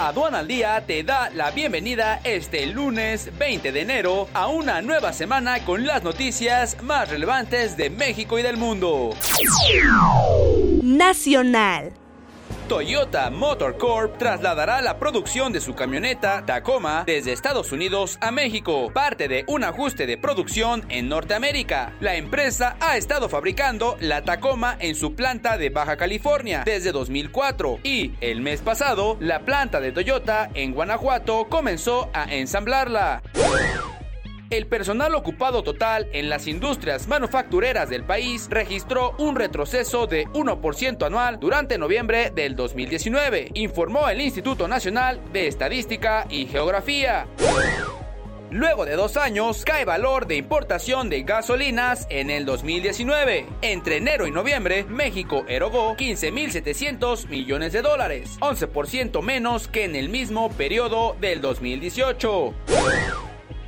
Aduana al Día te da la bienvenida este lunes 20 de enero a una nueva semana con las noticias más relevantes de México y del mundo. Nacional. Toyota Motor Corp trasladará la producción de su camioneta Tacoma desde Estados Unidos a México, parte de un ajuste de producción en Norteamérica. La empresa ha estado fabricando la Tacoma en su planta de Baja California desde 2004 y el mes pasado la planta de Toyota en Guanajuato comenzó a ensamblarla. El personal ocupado total en las industrias manufactureras del país registró un retroceso de 1% anual durante noviembre del 2019, informó el Instituto Nacional de Estadística y Geografía. Luego de dos años, cae valor de importación de gasolinas en el 2019. Entre enero y noviembre, México erogó 15.700 millones de dólares, 11% menos que en el mismo periodo del 2018.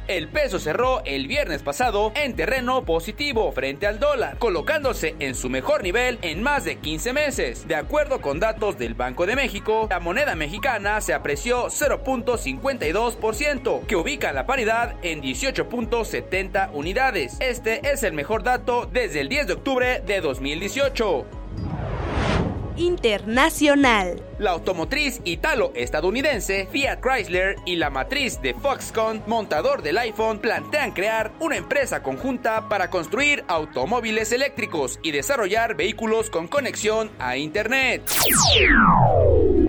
El peso cerró el viernes pasado en terreno positivo frente al dólar, colocándose en su mejor nivel en más de 15 meses. De acuerdo con datos del Banco de México, la moneda mexicana se apreció 0.52%, que ubica la paridad en 18.70 unidades. Este es el mejor dato desde el 10 de octubre de 2018 internacional. La automotriz italo-estadounidense Fiat Chrysler y la matriz de Foxconn, montador del iPhone, plantean crear una empresa conjunta para construir automóviles eléctricos y desarrollar vehículos con conexión a Internet.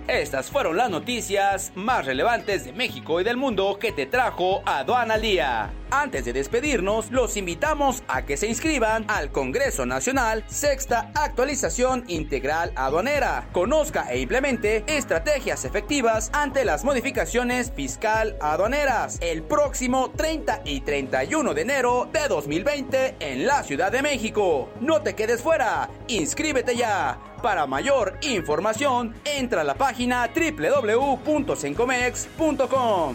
Estas fueron las noticias más relevantes de México y del mundo que te trajo Aduana al Día. Antes de despedirnos, los invitamos a que se inscriban al Congreso Nacional Sexta Actualización Integral Aduanera. Conozca e implemente estrategias efectivas ante las modificaciones fiscal aduaneras el próximo 30 y 31 de enero de 2020 en la Ciudad de México. No te quedes fuera, inscríbete ya. Para mayor información, entra a la página www.sencomex.com.